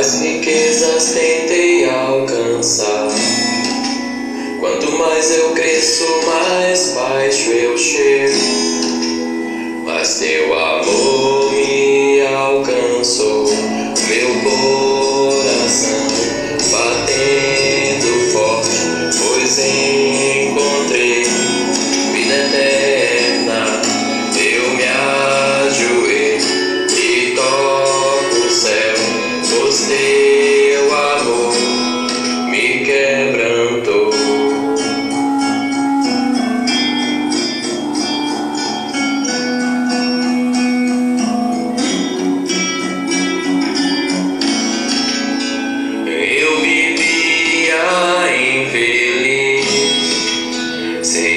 Mais riquezas tentei alcançar. Quanto mais eu cresço, mais baixo eu chego.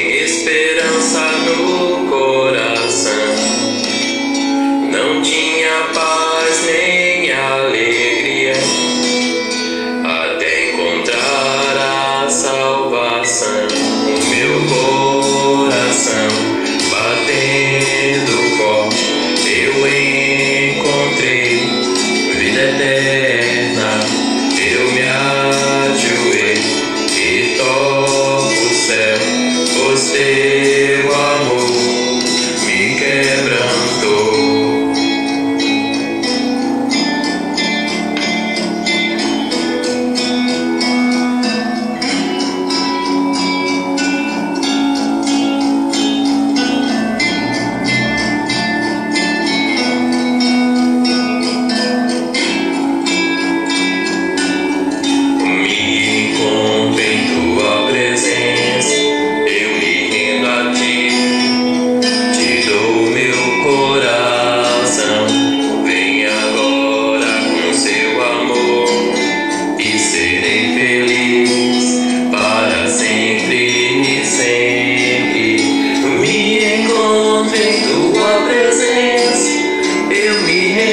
esperança no coração. Não tinha paz nem alegria até encontrar a salvação. O meu corpo o seu amor.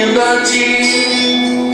темноте.